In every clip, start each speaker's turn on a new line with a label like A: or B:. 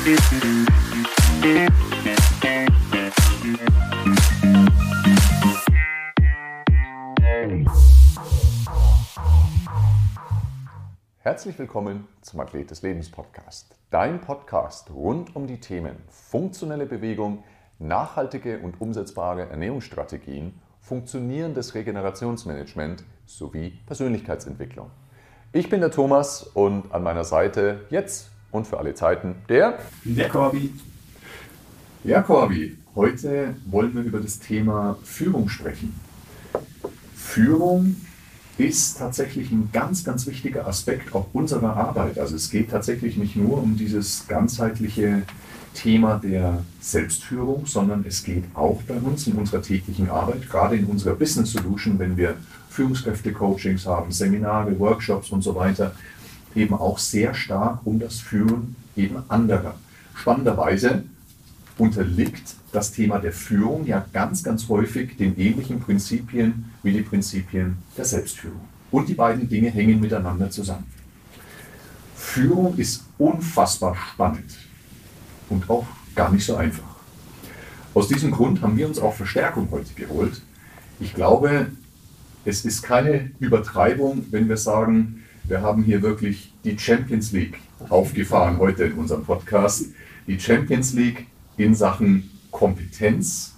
A: Herzlich willkommen zum Athlet des Lebens Podcast. Dein Podcast rund um die Themen funktionelle Bewegung, nachhaltige und umsetzbare Ernährungsstrategien, funktionierendes Regenerationsmanagement sowie Persönlichkeitsentwicklung. Ich bin der Thomas und an meiner Seite jetzt und für alle Zeiten der
B: der Corby.
A: Ja, Corby, heute wollen wir über das Thema Führung sprechen. Führung ist tatsächlich ein ganz, ganz wichtiger Aspekt auch unserer Arbeit. Also es geht tatsächlich nicht nur um dieses ganzheitliche Thema der Selbstführung, sondern es geht auch bei uns in unserer täglichen Arbeit, gerade in unserer Business Solution, wenn wir Führungskräfte-Coachings haben, Seminare, Workshops und so weiter, eben auch sehr stark um das Führen eben anderer. Spannenderweise unterliegt das Thema der Führung ja ganz, ganz häufig den ähnlichen Prinzipien wie die Prinzipien der Selbstführung. Und die beiden Dinge hängen miteinander zusammen. Führung ist unfassbar spannend und auch gar nicht so einfach. Aus diesem Grund haben wir uns auch Verstärkung heute geholt. Ich glaube, es ist keine Übertreibung, wenn wir sagen, wir haben hier wirklich die Champions League aufgefahren heute in unserem Podcast. Die Champions League in Sachen Kompetenz,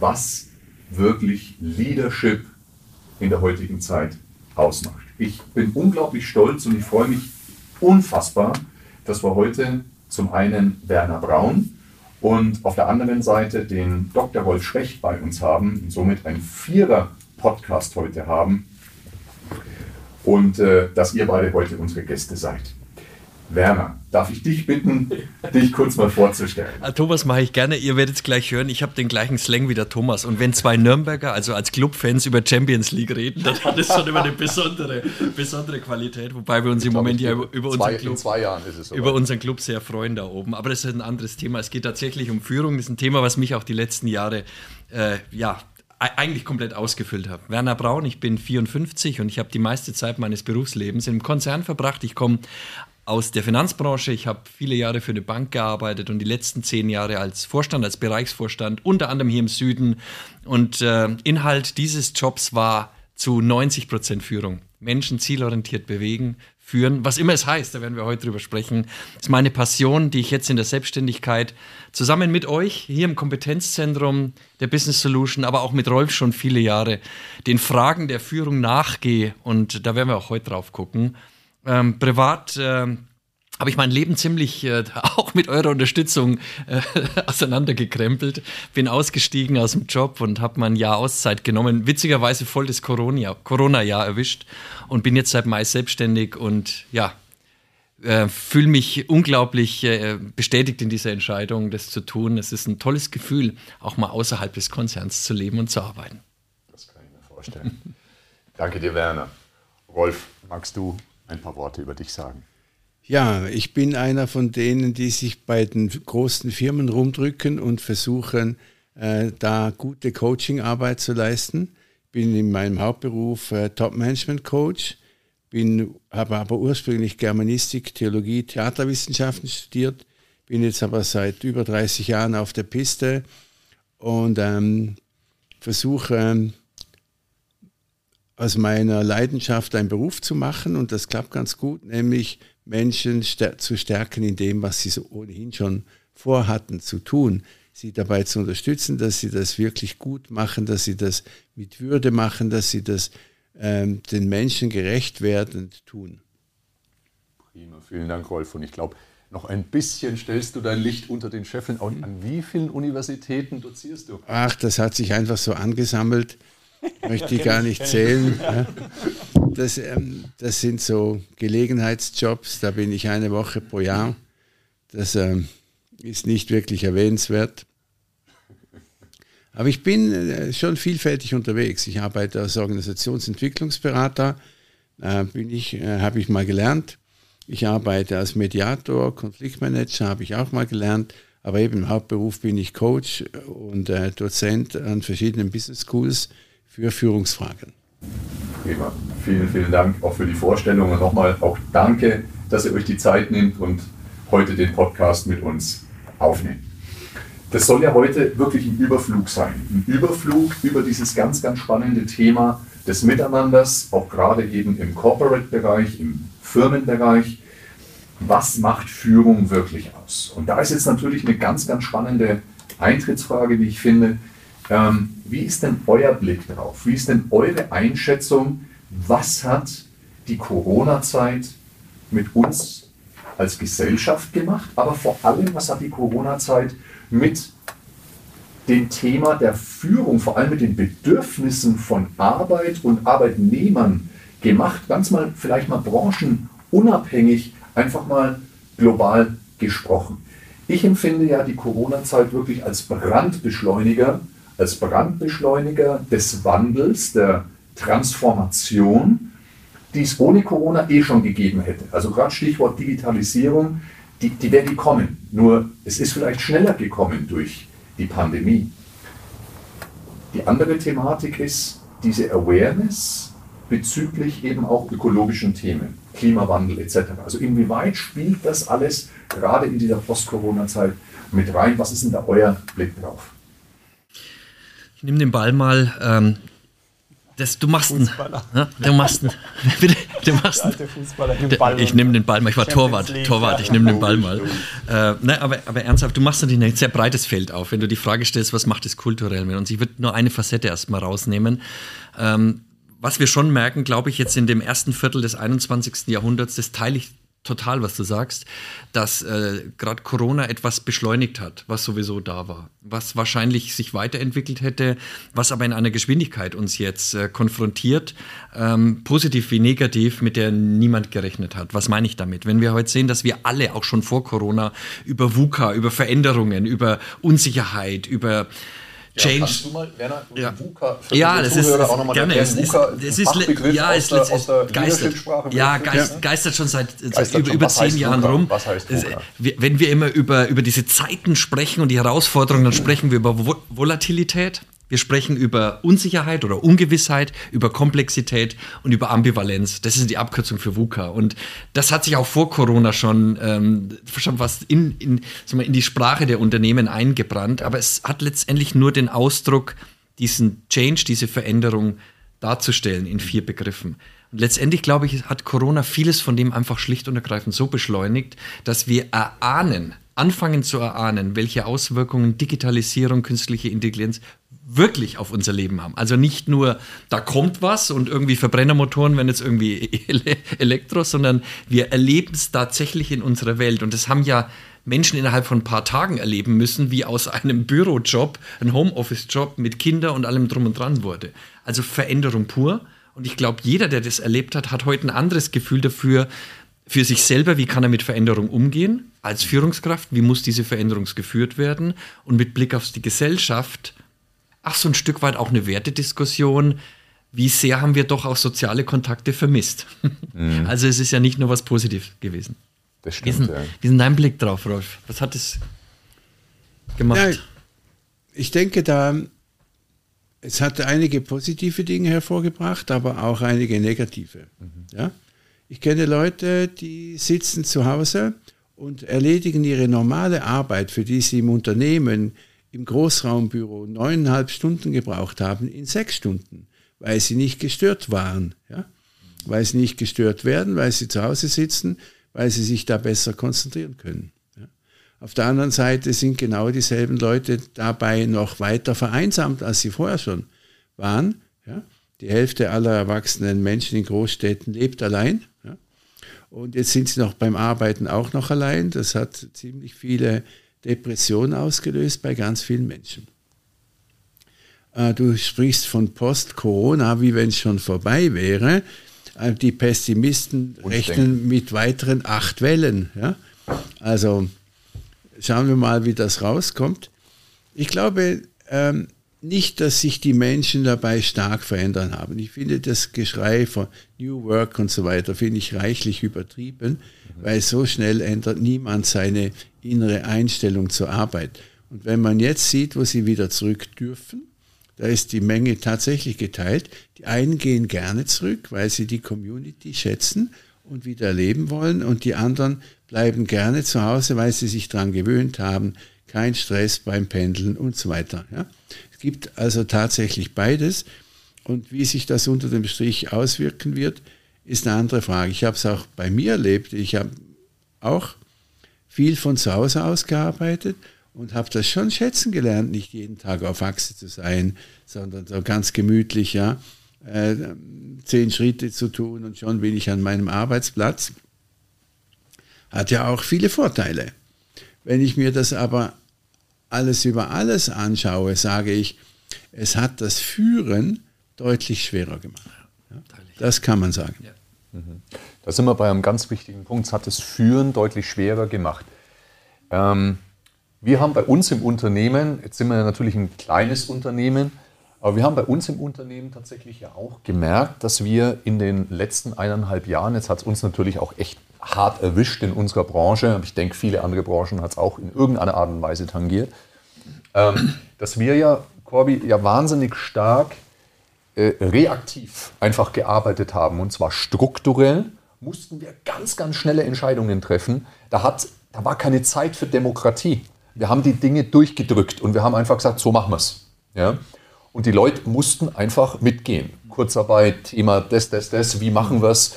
A: was wirklich Leadership in der heutigen Zeit ausmacht. Ich bin unglaublich stolz und ich freue mich unfassbar, dass wir heute zum einen Werner Braun und auf der anderen Seite den Dr. Rolf Schwecht bei uns haben und somit ein Vierer-Podcast heute haben und äh, dass ihr beide heute unsere Gäste seid. Werner, darf ich dich bitten, dich kurz mal vorzustellen?
B: Ah, Thomas mache ich gerne. Ihr werdet es gleich hören. Ich habe den gleichen Slang wie der Thomas. Und wenn zwei Nürnberger, also als Clubfans, über Champions League reden, dann hat es schon immer eine besondere, besondere Qualität. Wobei wir uns im Moment ja über, über zwei, unseren Club, so über unseren Club sehr freuen da oben. Aber das ist ein anderes Thema. Es geht tatsächlich um Führung. Das ist ein Thema, was mich auch die letzten Jahre äh, ja, eigentlich komplett ausgefüllt habe. Werner Braun, ich bin 54 und ich habe die meiste Zeit meines Berufslebens im Konzern verbracht. Ich komme aus der Finanzbranche. Ich habe viele Jahre für eine Bank gearbeitet und die letzten zehn Jahre als Vorstand, als Bereichsvorstand, unter anderem hier im Süden. Und äh, Inhalt dieses Jobs war zu 90 Prozent Führung. Menschen zielorientiert bewegen, führen, was immer es heißt, da werden wir heute drüber sprechen, ist meine Passion, die ich jetzt in der Selbstständigkeit zusammen mit euch hier im Kompetenzzentrum der Business Solution, aber auch mit Rolf schon viele Jahre den Fragen der Führung nachgehe und da werden wir auch heute drauf gucken. Ähm, privat ähm, habe ich mein Leben ziemlich äh, auch mit eurer Unterstützung äh, auseinandergekrempelt. Bin ausgestiegen aus dem Job und habe mal ein Jahr Auszeit genommen. Witzigerweise voll das Corona-Jahr Corona erwischt und bin jetzt seit Mai selbstständig und ja, äh, fühle mich unglaublich äh, bestätigt in dieser Entscheidung, das zu tun. Es ist ein tolles Gefühl, auch mal außerhalb des Konzerns zu leben und zu arbeiten.
A: Das kann ich mir vorstellen. Danke dir, Werner. Rolf, magst du ein paar Worte über dich sagen?
C: Ja, ich bin einer von denen, die sich bei den großen Firmen rumdrücken und versuchen, äh, da gute Coachingarbeit zu leisten. Bin in meinem Hauptberuf äh, Top-Management-Coach, habe aber ursprünglich Germanistik, Theologie, Theaterwissenschaften studiert, bin jetzt aber seit über 30 Jahren auf der Piste und ähm, versuche aus meiner Leidenschaft einen Beruf zu machen und das klappt ganz gut, nämlich Menschen zu stärken in dem, was sie so ohnehin schon vorhatten zu tun, sie dabei zu unterstützen, dass sie das wirklich gut machen, dass sie das mit Würde machen, dass sie das ähm, den Menschen gerecht werdend tun.
A: Prima, vielen Dank, Rolf. Und ich glaube, noch ein bisschen stellst du dein Licht unter den Scheffeln. An wie vielen Universitäten dozierst du?
C: Ach, das hat sich einfach so angesammelt möchte ich gar nicht zählen. Das, ähm, das sind so Gelegenheitsjobs, da bin ich eine Woche pro Jahr. Das ähm, ist nicht wirklich erwähnenswert. Aber ich bin äh, schon vielfältig unterwegs. Ich arbeite als Organisationsentwicklungsberater, äh, äh, habe ich mal gelernt. Ich arbeite als Mediator, Konfliktmanager, habe ich auch mal gelernt. Aber eben im Hauptberuf bin ich Coach und äh, Dozent an verschiedenen Business Schools für Führungsfragen.
A: Prima. Vielen, vielen Dank auch für die Vorstellung und nochmal auch danke, dass ihr euch die Zeit nehmt und heute den Podcast mit uns aufnehmen. Das soll ja heute wirklich ein Überflug sein. Ein Überflug über dieses ganz, ganz spannende Thema des Miteinanders, auch gerade eben im Corporate-Bereich, im Firmenbereich. Was macht Führung wirklich aus? Und da ist jetzt natürlich eine ganz, ganz spannende Eintrittsfrage, wie ich finde. Ähm, wie ist denn euer Blick drauf? Wie ist denn eure Einschätzung? Was hat die Corona-Zeit mit uns als Gesellschaft gemacht? Aber vor allem, was hat die Corona-Zeit mit dem Thema der Führung, vor allem mit den Bedürfnissen von Arbeit und Arbeitnehmern gemacht? Ganz mal, vielleicht mal branchenunabhängig, einfach mal global gesprochen. Ich empfinde ja die Corona-Zeit wirklich als Brandbeschleuniger, als Brandbeschleuniger des Wandels, der Transformation, die es ohne Corona eh schon gegeben hätte. Also gerade Stichwort Digitalisierung, die, die wäre gekommen. Nur es ist vielleicht schneller gekommen durch die Pandemie. Die andere Thematik ist diese Awareness bezüglich eben auch ökologischen Themen, Klimawandel etc. Also inwieweit spielt das alles gerade in dieser Post-Corona-Zeit mit rein? Was ist denn da euer Blick drauf?
B: Ich nehme den Ball mal. Ähm, das, du machst einen. Du machst einen. Bitte, du machst einen. Ich nehme den Ball mal. Ich war Torwart. Torwart, ich nehme den Ball mal. Äh, ne, aber, aber ernsthaft, du machst natürlich ein sehr breites Feld auf, wenn du die Frage stellst, was macht es kulturell mit uns? Ich würde nur eine Facette erstmal rausnehmen. Ähm, was wir schon merken, glaube ich, jetzt in dem ersten Viertel des 21. Jahrhunderts, das teile ich total, was du sagst, dass äh, gerade Corona etwas beschleunigt hat, was sowieso da war, was wahrscheinlich sich weiterentwickelt hätte, was aber in einer Geschwindigkeit uns jetzt äh, konfrontiert, ähm, positiv wie negativ, mit der niemand gerechnet hat. Was meine ich damit? Wenn wir heute sehen, dass wir alle auch schon vor Corona über VUCA, über Veränderungen, über Unsicherheit, über Change. Ja, kannst du mal, Werner, ja. VUCA für ja, das ist, auch nochmal gerne. Es ist, es ist, ja, es ist, aus der geistert, ja, geist, geistert schon seit, seit über, über zehn Jahren VUCA? rum. Was heißt VUCA? Wenn wir immer über, über diese Zeiten sprechen und die Herausforderungen, dann sprechen wir über Volatilität, wir sprechen über Unsicherheit oder Ungewissheit, über Komplexität und über Ambivalenz. Das ist die Abkürzung für VUCA. Und das hat sich auch vor Corona schon, ähm, schon fast in, in, wir, in die Sprache der Unternehmen eingebrannt. Aber es hat letztendlich nur den Ausdruck, diesen Change, diese Veränderung darzustellen in vier Begriffen. Und letztendlich, glaube ich, hat Corona vieles von dem einfach schlicht und ergreifend so beschleunigt, dass wir erahnen, anfangen zu erahnen, welche Auswirkungen Digitalisierung, künstliche Intelligenz wirklich auf unser Leben haben. Also nicht nur, da kommt was und irgendwie Verbrennermotoren werden jetzt irgendwie Elektro, sondern wir erleben es tatsächlich in unserer Welt. Und das haben ja Menschen innerhalb von ein paar Tagen erleben müssen, wie aus einem Bürojob ein Homeoffice-Job mit Kindern und allem drum und dran wurde. Also Veränderung pur. Und ich glaube, jeder, der das erlebt hat, hat heute ein anderes Gefühl dafür, für sich selber, wie kann er mit Veränderung umgehen als Führungskraft, wie muss diese Veränderung geführt werden und mit Blick auf die Gesellschaft, ach, so ein Stück weit auch eine Wertediskussion. Wie sehr haben wir doch auch soziale Kontakte vermisst? Mhm. Also es ist ja nicht nur was Positives gewesen.
A: Das stimmt, wie ist,
B: ja. wie ist dein Blick drauf, Rolf? Was hat es gemacht? Ja,
C: ich denke, da es hat einige positive Dinge hervorgebracht, aber auch einige negative. Mhm. Ja? Ich kenne Leute, die sitzen zu Hause und erledigen ihre normale Arbeit, für die sie im Unternehmen im Großraumbüro neuneinhalb Stunden gebraucht haben, in sechs Stunden, weil sie nicht gestört waren. Ja? Weil sie nicht gestört werden, weil sie zu Hause sitzen, weil sie sich da besser konzentrieren können. Ja? Auf der anderen Seite sind genau dieselben Leute dabei noch weiter vereinsamt, als sie vorher schon waren. Ja? Die Hälfte aller erwachsenen Menschen in Großstädten lebt allein. Ja? Und jetzt sind sie noch beim Arbeiten auch noch allein. Das hat ziemlich viele Depression ausgelöst bei ganz vielen Menschen. Äh, du sprichst von Post-Corona, wie wenn es schon vorbei wäre. Äh, die Pessimisten rechnen mit weiteren acht Wellen. Ja? Also schauen wir mal, wie das rauskommt. Ich glaube ähm, nicht, dass sich die Menschen dabei stark verändern haben. Ich finde das Geschrei von New Work und so weiter, finde ich reichlich übertrieben, mhm. weil so schnell ändert niemand seine innere Einstellung zur Arbeit. Und wenn man jetzt sieht, wo sie wieder zurück dürfen, da ist die Menge tatsächlich geteilt. Die einen gehen gerne zurück, weil sie die Community schätzen und wieder erleben wollen und die anderen bleiben gerne zu Hause, weil sie sich daran gewöhnt haben, kein Stress beim Pendeln und so weiter. Ja. Es gibt also tatsächlich beides. Und wie sich das unter dem Strich auswirken wird, ist eine andere Frage. Ich habe es auch bei mir erlebt. Ich habe auch viel von zu Hause aus gearbeitet und habe das schon schätzen gelernt, nicht jeden Tag auf Achse zu sein, sondern so ganz gemütlich, ja, äh, zehn Schritte zu tun und schon bin ich an meinem Arbeitsplatz. Hat ja auch viele Vorteile. Wenn ich mir das aber alles über alles anschaue, sage ich, es hat das Führen deutlich schwerer gemacht. Ja, das kann man sagen. Ja.
A: Mhm. Da sind wir bei einem ganz wichtigen Punkt. Es hat das Führen deutlich schwerer gemacht. Ähm, wir haben bei uns im Unternehmen, jetzt sind wir natürlich ein kleines Unternehmen, aber wir haben bei uns im Unternehmen tatsächlich ja auch gemerkt, dass wir in den letzten eineinhalb Jahren, jetzt hat es uns natürlich auch echt hart erwischt in unserer Branche, aber ich denke, viele andere Branchen hat es auch in irgendeiner Art und Weise tangiert, ähm, dass wir ja, Corby, ja wahnsinnig stark äh, reaktiv einfach gearbeitet haben und zwar strukturell mussten wir ganz, ganz schnelle Entscheidungen treffen. Da, hat, da war keine Zeit für Demokratie. Wir haben die Dinge durchgedrückt und wir haben einfach gesagt, so machen wir es. Ja? Und die Leute mussten einfach mitgehen. Kurzarbeit, Thema das, das, das, wie machen wir es?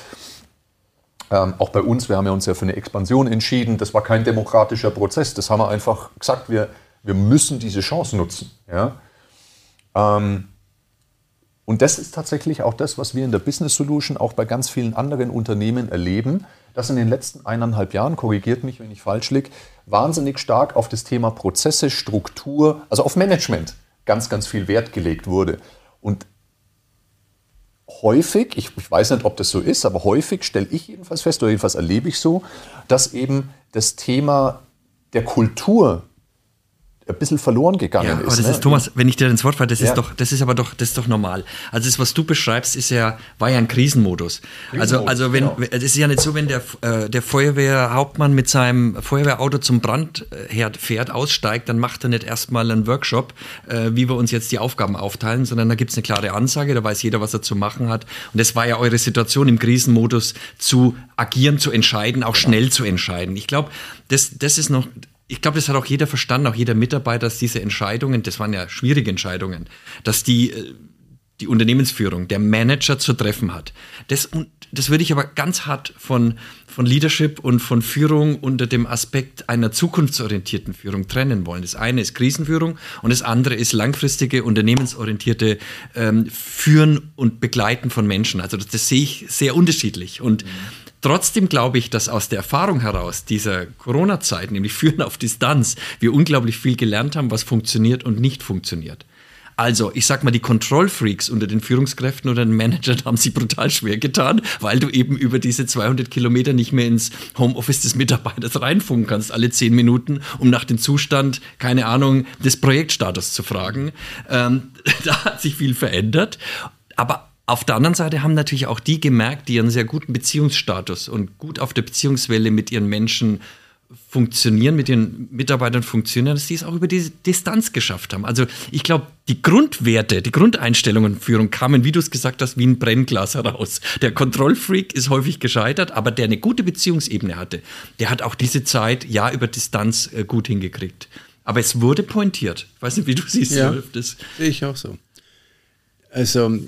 A: Ähm, auch bei uns, wir haben ja uns ja für eine Expansion entschieden. Das war kein demokratischer Prozess. Das haben wir einfach gesagt, wir, wir müssen diese Chance nutzen. Ja? Ähm, und das ist tatsächlich auch das, was wir in der Business Solution auch bei ganz vielen anderen Unternehmen erleben, dass in den letzten eineinhalb Jahren, korrigiert mich, wenn ich falsch liege, wahnsinnig stark auf das Thema Prozesse, Struktur, also auf Management ganz, ganz viel Wert gelegt wurde. Und häufig, ich, ich weiß nicht, ob das so ist, aber häufig stelle ich jedenfalls fest, oder jedenfalls erlebe ich so, dass eben das Thema der Kultur ein bisschen verloren gegangen ja,
B: aber ist. Das ne? ist, Thomas, wenn ich dir ins Wort falle, das ja. ist doch, das ist aber doch, das ist doch normal. Also das, was du beschreibst, ist ja, war ja ein Krisenmodus. Krisenmodus also, also wenn, genau. es ist ja nicht so, wenn der, äh, der Feuerwehrhauptmann mit seinem Feuerwehrauto zum Brandherd fährt, aussteigt, dann macht er nicht erstmal einen Workshop, äh, wie wir uns jetzt die Aufgaben aufteilen, sondern da gibt es eine klare Ansage, da weiß jeder, was er zu machen hat. Und das war ja eure Situation im Krisenmodus, zu agieren, zu entscheiden, auch schnell zu entscheiden. Ich glaube, das, das ist noch, ich glaube, das hat auch jeder verstanden, auch jeder Mitarbeiter, dass diese Entscheidungen, das waren ja schwierige Entscheidungen, dass die, äh, die Unternehmensführung, der Manager zu treffen hat. Das, und das würde ich aber ganz hart von, von Leadership und von Führung unter dem Aspekt einer zukunftsorientierten Führung trennen wollen. Das eine ist Krisenführung und das andere ist langfristige, unternehmensorientierte ähm, Führen und Begleiten von Menschen. Also das, das sehe ich sehr unterschiedlich. Und mhm. Trotzdem glaube ich, dass aus der Erfahrung heraus dieser Corona-Zeit, nämlich Führen auf Distanz, wir unglaublich viel gelernt haben, was funktioniert und nicht funktioniert. Also, ich sag mal, die Kontrollfreaks unter den Führungskräften oder den Managern haben sie brutal schwer getan, weil du eben über diese 200 Kilometer nicht mehr ins Homeoffice des Mitarbeiters reinfunken kannst, alle zehn Minuten, um nach dem Zustand, keine Ahnung, des Projektstatus zu fragen. Ähm, da hat sich viel verändert. Aber auf der anderen Seite haben natürlich auch die gemerkt, die einen sehr guten Beziehungsstatus und gut auf der Beziehungswelle mit ihren Menschen funktionieren, mit ihren Mitarbeitern funktionieren, dass sie es auch über die Distanz geschafft haben. Also ich glaube, die Grundwerte, die Grundeinstellungen Führung kamen, wie du es gesagt hast, wie ein Brennglas heraus. Der Kontrollfreak ist häufig gescheitert, aber der eine gute Beziehungsebene hatte, der hat auch diese Zeit ja über Distanz äh, gut hingekriegt. Aber es wurde pointiert. Ich weiß nicht, wie du siehst.
C: Ja, das sehe ich auch so. Also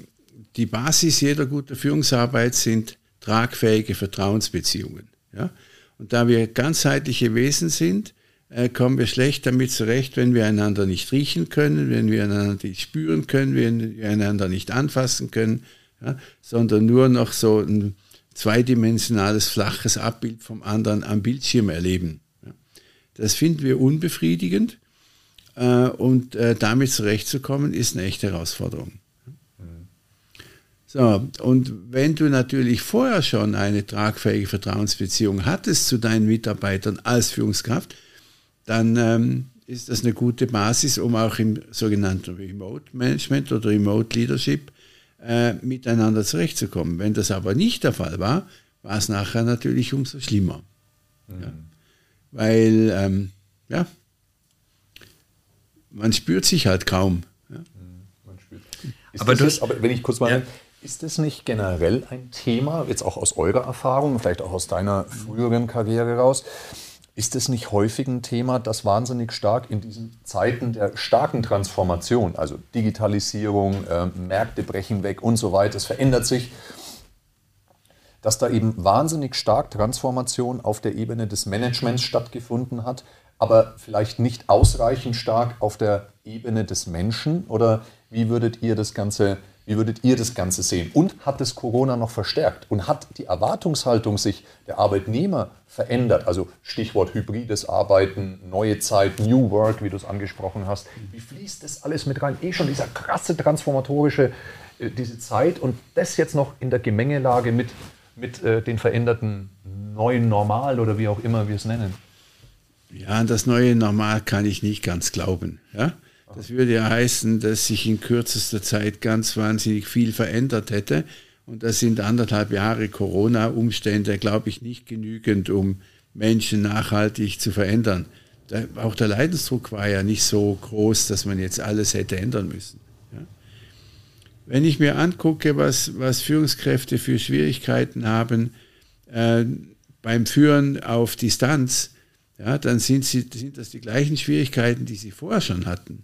C: die Basis jeder guten Führungsarbeit sind tragfähige Vertrauensbeziehungen. Ja? Und da wir ganzheitliche Wesen sind, äh, kommen wir schlecht damit zurecht, wenn wir einander nicht riechen können, wenn wir einander nicht spüren können, wenn wir einander nicht anfassen können, ja? sondern nur noch so ein zweidimensionales, flaches Abbild vom anderen am Bildschirm erleben. Ja? Das finden wir unbefriedigend äh, und äh, damit zurechtzukommen ist eine echte Herausforderung. So, und wenn du natürlich vorher schon eine tragfähige Vertrauensbeziehung hattest zu deinen Mitarbeitern als Führungskraft, dann ähm, ist das eine gute Basis, um auch im sogenannten Remote Management oder Remote Leadership äh, miteinander zurechtzukommen. Wenn das aber nicht der Fall war, war es nachher natürlich umso schlimmer. Mhm. Ja. Weil, ähm, ja, man spürt sich halt kaum. Ja.
A: Mhm, aber, das, aber wenn ich kurz mal, ja Ist es nicht generell ein Thema, jetzt auch aus eurer Erfahrung, vielleicht auch aus deiner früheren Karriere raus, ist es nicht häufig ein Thema, das wahnsinnig stark in diesen Zeiten der starken Transformation, also Digitalisierung, äh, Märkte brechen weg und so weiter, es verändert sich, dass da eben wahnsinnig stark Transformation auf der Ebene des Managements stattgefunden hat, aber vielleicht nicht ausreichend stark auf der Ebene des Menschen? Oder wie würdet ihr das Ganze wie würdet ihr das Ganze sehen? Und hat es Corona noch verstärkt? Und hat die Erwartungshaltung sich der Arbeitnehmer verändert? Also Stichwort hybrides Arbeiten, neue Zeit, New Work, wie du es angesprochen hast. Wie fließt das alles mit rein? Eh schon dieser krasse transformatorische, äh, diese Zeit und das jetzt noch in der Gemengelage mit, mit äh, den veränderten neuen Normal oder wie auch immer wir es nennen.
C: Ja, das neue Normal kann ich nicht ganz glauben. Ja? Das würde ja heißen, dass sich in kürzester Zeit ganz wahnsinnig viel verändert hätte. Und das sind anderthalb Jahre Corona-Umstände, glaube ich, nicht genügend, um Menschen nachhaltig zu verändern. Auch der Leidensdruck war ja nicht so groß, dass man jetzt alles hätte ändern müssen. Wenn ich mir angucke, was, was Führungskräfte für Schwierigkeiten haben äh, beim Führen auf Distanz, ja, dann sind, sie, sind das die gleichen Schwierigkeiten, die sie vorher schon hatten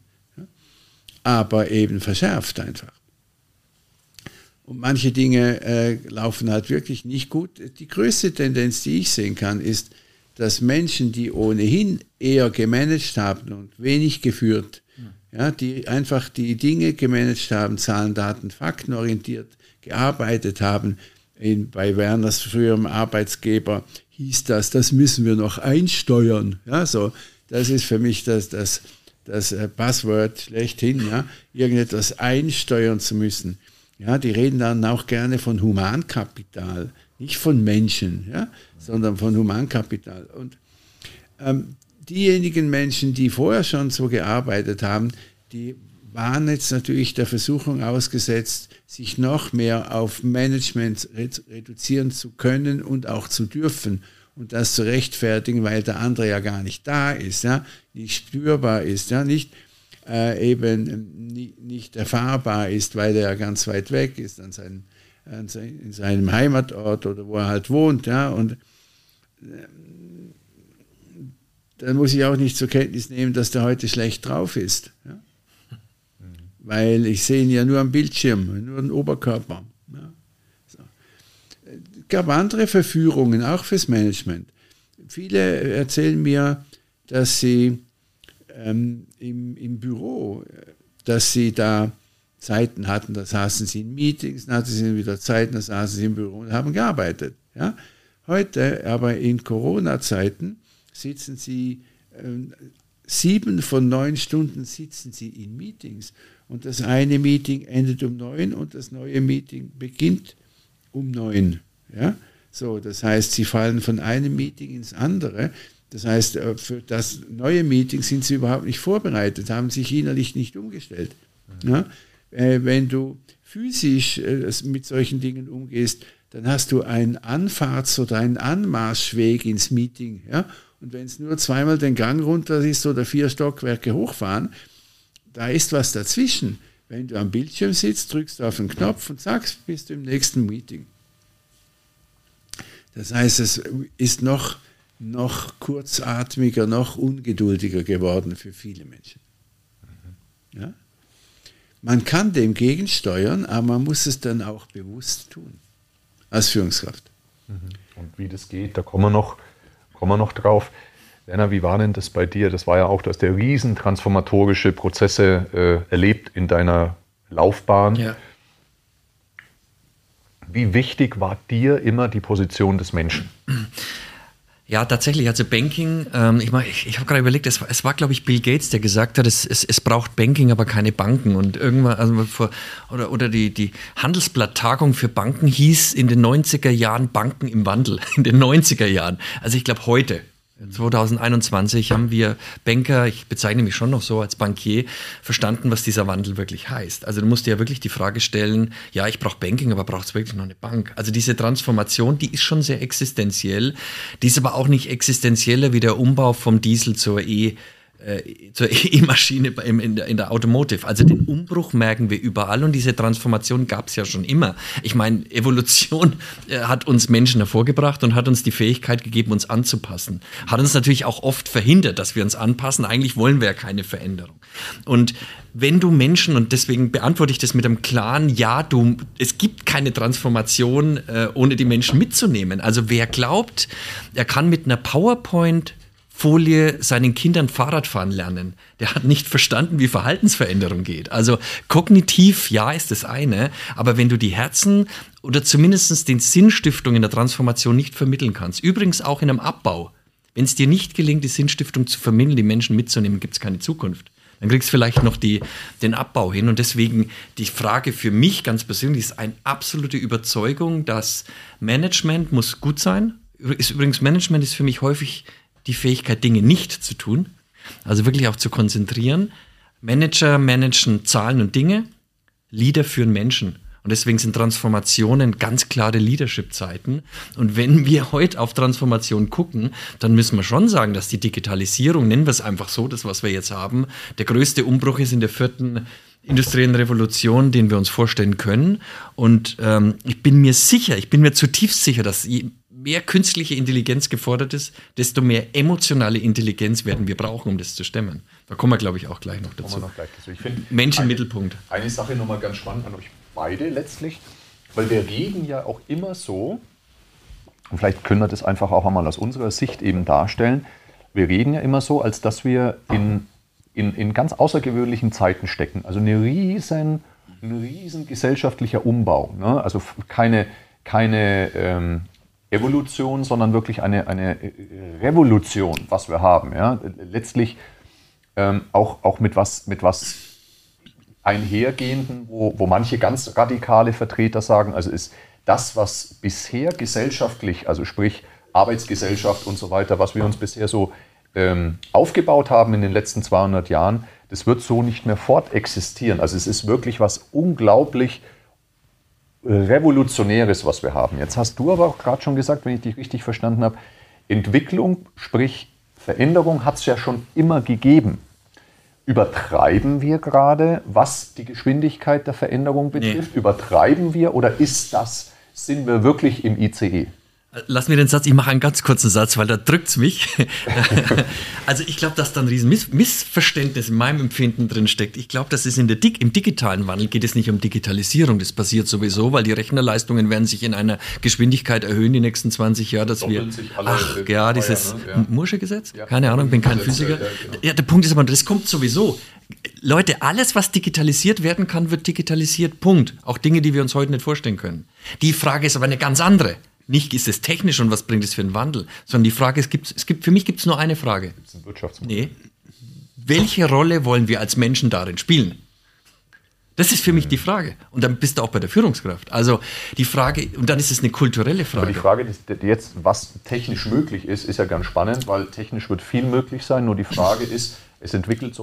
C: aber eben verschärft einfach. Und manche Dinge äh, laufen halt wirklich nicht gut. Die größte Tendenz, die ich sehen kann, ist, dass Menschen, die ohnehin eher gemanagt haben und wenig geführt, ja, die einfach die Dinge gemanagt haben, Zahlen, Daten, Fakten orientiert gearbeitet haben. In, bei Werners früherem Arbeitsgeber hieß das, das müssen wir noch einsteuern. Ja, so, das ist für mich das, das das äh, Passwort schlechthin, ja, irgendetwas einsteuern zu müssen. Ja, die reden dann auch gerne von Humankapital, nicht von Menschen, ja, sondern von Humankapital. Und ähm, diejenigen Menschen, die vorher schon so gearbeitet haben, die waren jetzt natürlich der Versuchung ausgesetzt, sich noch mehr auf Management reduzieren zu können und auch zu dürfen und das zu rechtfertigen, weil der andere ja gar nicht da ist, ja, nicht spürbar ist, ja, nicht äh, eben ähm, nicht erfahrbar ist, weil er ja ganz weit weg ist an seinem, an sein, in seinem Heimatort oder wo er halt wohnt, ja, und äh, dann muss ich auch nicht zur Kenntnis nehmen, dass der heute schlecht drauf ist. Ja? Mhm. Weil ich sehe ihn ja nur am Bildschirm, nur den Oberkörper gab andere Verführungen, auch fürs Management. Viele erzählen mir, dass sie ähm, im, im Büro, dass sie da Zeiten hatten, da saßen sie in Meetings, dann hatten sie wieder Zeiten, da saßen sie im Büro und haben gearbeitet. Ja? Heute aber in Corona-Zeiten sitzen sie, äh, sieben von neun Stunden sitzen sie in Meetings. Und das eine Meeting endet um neun und das neue Meeting beginnt um neun. Ja? So, das heißt, sie fallen von einem Meeting ins andere. Das heißt, äh, für das neue Meeting sind sie überhaupt nicht vorbereitet, haben sich innerlich nicht umgestellt. Ja? Äh, wenn du physisch äh, mit solchen Dingen umgehst, dann hast du einen Anfahrts- oder einen Anmarschweg ins Meeting. Ja? Und wenn es nur zweimal den Gang runter ist oder vier Stockwerke hochfahren, da ist was dazwischen. Wenn du am Bildschirm sitzt, drückst du auf den Knopf und sagst, bist du im nächsten Meeting. Das heißt, es ist noch, noch kurzatmiger, noch ungeduldiger geworden für viele Menschen. Ja? Man kann dem gegensteuern, aber man muss es dann auch bewusst tun, als Führungskraft.
A: Mhm. Und wie das geht, da kommen wir noch, kommen wir noch drauf. Werner, wie war denn das bei dir? Das war ja auch, du hast ja riesen transformatorische Prozesse äh, erlebt in deiner Laufbahn. Ja. Wie wichtig war dir immer die Position des Menschen?
B: Ja, tatsächlich. Also Banking, ähm, ich, ich, ich habe gerade überlegt, es, es war, glaube ich, Bill Gates, der gesagt hat, es, es, es braucht Banking, aber keine Banken. Und irgendwann, also vor, oder, oder die, die Handelsblatt-Tagung für Banken hieß in den 90er Jahren Banken im Wandel. In den 90er Jahren. Also ich glaube heute 2021 haben wir Banker, ich bezeichne mich schon noch so als Bankier, verstanden, was dieser Wandel wirklich heißt. Also du musst dir ja wirklich die Frage stellen, ja, ich brauche Banking, aber braucht es wirklich noch eine Bank? Also diese Transformation, die ist schon sehr existenziell, die ist aber auch nicht existenzieller wie der Umbau vom Diesel zur E- äh, zur E-Maschine in der, in der Automotive. Also den Umbruch merken wir überall und diese Transformation gab es ja schon immer. Ich meine, Evolution äh, hat uns Menschen hervorgebracht und hat uns die Fähigkeit gegeben, uns anzupassen. Hat uns natürlich auch oft verhindert, dass wir uns anpassen. Eigentlich wollen wir ja keine Veränderung. Und wenn du Menschen, und deswegen beantworte ich das mit einem klaren Ja, du, es gibt keine Transformation, äh, ohne die Menschen mitzunehmen. Also wer glaubt, er kann mit einer PowerPoint Folie seinen Kindern Fahrradfahren lernen. Der hat nicht verstanden, wie Verhaltensveränderung geht. Also kognitiv, ja, ist das eine, aber wenn du die Herzen oder zumindest den Sinnstiftung in der Transformation nicht vermitteln kannst, übrigens auch in einem Abbau, wenn es dir nicht gelingt, die Sinnstiftung zu vermitteln, die Menschen mitzunehmen, gibt es keine Zukunft. Dann kriegst du vielleicht noch die, den Abbau hin. Und deswegen die Frage für mich ganz persönlich ist eine absolute Überzeugung, dass Management muss gut sein. Ist übrigens Management ist für mich häufig die Fähigkeit, Dinge nicht zu tun, also wirklich auch zu konzentrieren. Manager managen Zahlen und Dinge, Leader führen Menschen. Und deswegen sind Transformationen ganz klare Leadership-Zeiten. Und wenn wir heute auf Transformation gucken, dann müssen wir schon sagen, dass die Digitalisierung, nennen wir es einfach so, das, was wir jetzt haben, der größte Umbruch ist in der vierten industriellen Revolution, den wir uns vorstellen können. Und ähm, ich bin mir sicher, ich bin mir zutiefst sicher, dass mehr künstliche Intelligenz gefordert ist, desto mehr emotionale Intelligenz werden wir brauchen, um das zu stemmen. Da kommen wir, glaube ich, auch gleich noch dazu. Noch gleich dazu.
A: Ich Mensch im Mittelpunkt. Eine Sache nochmal ganz spannend an euch beide letztlich, weil wir reden ja auch immer so, und vielleicht können wir das einfach auch einmal aus unserer Sicht eben darstellen, wir reden ja immer so, als dass wir in, in, in ganz außergewöhnlichen Zeiten stecken. Also eine riesen, ein riesen gesellschaftlicher Umbau. Ne? Also keine, keine ähm, Evolution, sondern wirklich eine, eine äh, Revolution, was wir haben. Ja? Letztlich ähm, auch, auch mit was, mit was einhergehenden, wo, wo manche ganz radikale Vertreter sagen, also ist das, was bisher gesellschaftlich, also sprich Arbeitsgesellschaft und so weiter, was wir uns bisher so ähm, aufgebaut haben in den letzten 200 Jahren, das wird so nicht mehr fortexistieren. Also es ist wirklich was unglaublich Revolutionäres, was wir haben. Jetzt hast du aber auch gerade schon gesagt, wenn ich dich richtig verstanden habe, Entwicklung, sprich Veränderung hat es ja schon immer gegeben. Übertreiben wir gerade, was die Geschwindigkeit der Veränderung betrifft? Nee. Übertreiben wir oder ist das, sind wir wirklich im ICE?
B: Lass mir den Satz, ich mache einen ganz kurzen Satz, weil da drückt es mich. also ich glaube, dass da ein riesen Miss Missverständnis in meinem Empfinden drin steckt. Ich glaube, das ist in der Dig im digitalen Wandel geht es nicht um Digitalisierung. Das passiert sowieso, weil die Rechnerleistungen werden sich in einer Geschwindigkeit erhöhen die nächsten 20 Jahre, dass wir ach ja dieses ne? ja. Mursche-Gesetz, ja. keine Ahnung, bin kein Physiker. Genau. ja, der Punkt ist aber, das kommt sowieso. Leute, alles, was digitalisiert werden kann, wird digitalisiert. Punkt. Auch Dinge, die wir uns heute nicht vorstellen können. Die Frage ist aber eine ganz andere nicht ist es technisch und was bringt es für einen Wandel, sondern die Frage ist, es gibt, für mich gibt es nur eine Frage. Gibt es ein Wirtschaftsmodell? Nee. Welche Rolle wollen wir als Menschen darin spielen? Das ist für mich die Frage. Und dann bist du auch bei der Führungskraft. Also die Frage, und dann ist es eine kulturelle Frage. Aber
A: die Frage die jetzt, was technisch möglich ist, ist ja ganz spannend, weil technisch wird viel möglich sein. Nur die Frage ist, es entwickelt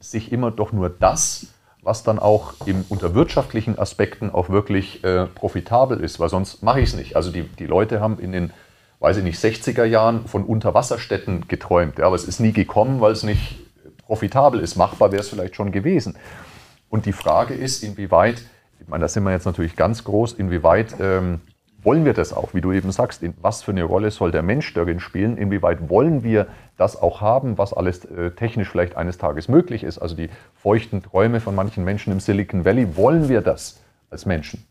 A: sich immer doch nur das, was dann auch im, unter wirtschaftlichen Aspekten auch wirklich äh, profitabel ist, weil sonst mache ich es nicht. Also die, die Leute haben in den, weiß ich nicht, 60er Jahren von Unterwasserstädten geträumt, ja, aber es ist nie gekommen, weil es nicht profitabel ist. Machbar wäre es vielleicht schon gewesen. Und die Frage ist, inwieweit, ich meine, da sind wir jetzt natürlich ganz groß, inwieweit ähm, wollen wir das auch, wie du eben sagst, in was für eine Rolle soll der Mensch darin spielen, inwieweit wollen wir das auch haben, was alles äh, technisch vielleicht eines Tages möglich ist, also die feuchten Träume von manchen Menschen im Silicon Valley, wollen wir das als Menschen?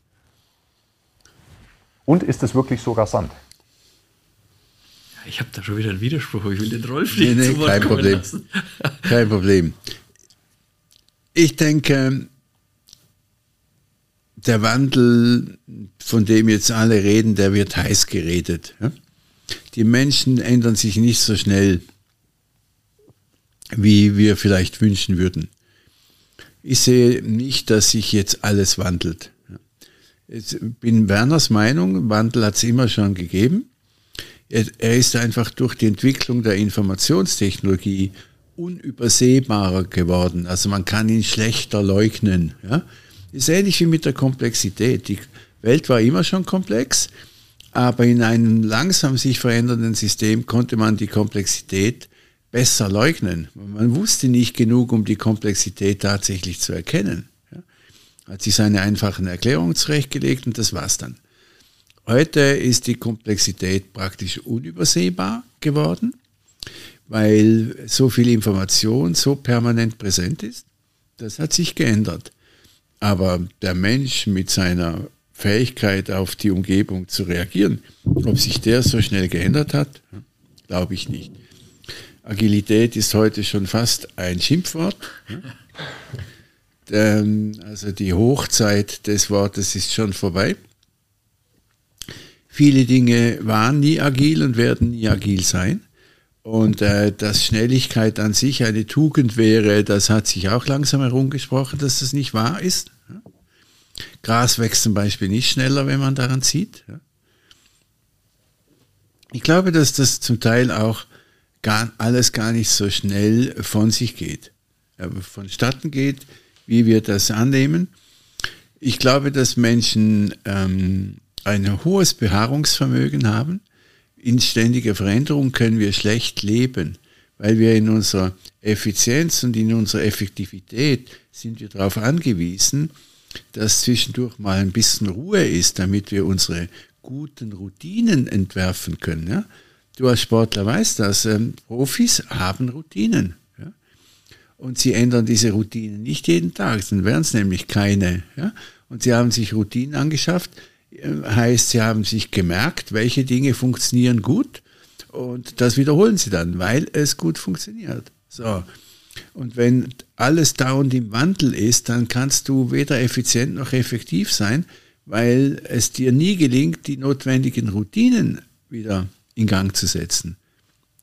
A: Und ist es wirklich so rasant?
B: Ich habe da schon wieder einen Widerspruch, ich will den Rolf nicht
C: nee, nee, kein Problem. Lassen. kein Problem. Ich denke, der Wandel, von dem jetzt alle reden, der wird heiß geredet. Die Menschen ändern sich nicht so schnell, wie wir vielleicht wünschen würden. Ich sehe nicht, dass sich jetzt alles wandelt. Ich bin Werners Meinung, Wandel hat es immer schon gegeben. Er ist einfach durch die Entwicklung der Informationstechnologie unübersehbarer geworden. Also man kann ihn schlechter leugnen. Ja? Ist ähnlich wie mit der Komplexität. Die Welt war immer schon komplex, aber in einem langsam sich verändernden System konnte man die Komplexität besser leugnen. Man wusste nicht genug, um die Komplexität tatsächlich zu erkennen. Ja. Hat sich seine einfachen Erklärungen zurechtgelegt und das war's dann. Heute ist die Komplexität praktisch unübersehbar geworden, weil so viel Information so permanent präsent ist. Das hat sich geändert. Aber der Mensch mit seiner Fähigkeit auf die Umgebung zu reagieren, ob sich der so schnell geändert hat, glaube ich nicht. Agilität ist heute schon fast ein Schimpfwort. Also die Hochzeit des Wortes ist schon vorbei. Viele Dinge waren nie agil und werden nie agil sein. Und äh, dass Schnelligkeit an sich eine Tugend wäre, das hat sich auch langsam herumgesprochen, dass das nicht wahr ist. Gras wächst zum Beispiel nicht schneller, wenn man daran zieht. Ich glaube, dass das zum Teil auch gar, alles gar nicht so schnell von sich geht, aber vonstatten geht, wie wir das annehmen. Ich glaube, dass Menschen ähm, ein hohes Beharrungsvermögen haben in ständiger Veränderung können wir schlecht leben, weil wir in unserer Effizienz und in unserer Effektivität sind wir darauf angewiesen, dass zwischendurch mal ein bisschen Ruhe ist, damit wir unsere guten Routinen entwerfen können. Ja? Du als Sportler weißt das, ähm, Profis haben Routinen. Ja? Und sie ändern diese Routinen nicht jeden Tag, dann wären es nämlich keine. Ja? Und sie haben sich Routinen angeschafft, heißt, sie haben sich gemerkt, welche Dinge funktionieren gut und das wiederholen sie dann, weil es gut funktioniert. So. Und wenn alles dauernd im Wandel ist, dann kannst du weder effizient noch effektiv sein, weil es dir nie gelingt, die notwendigen Routinen wieder in Gang zu setzen.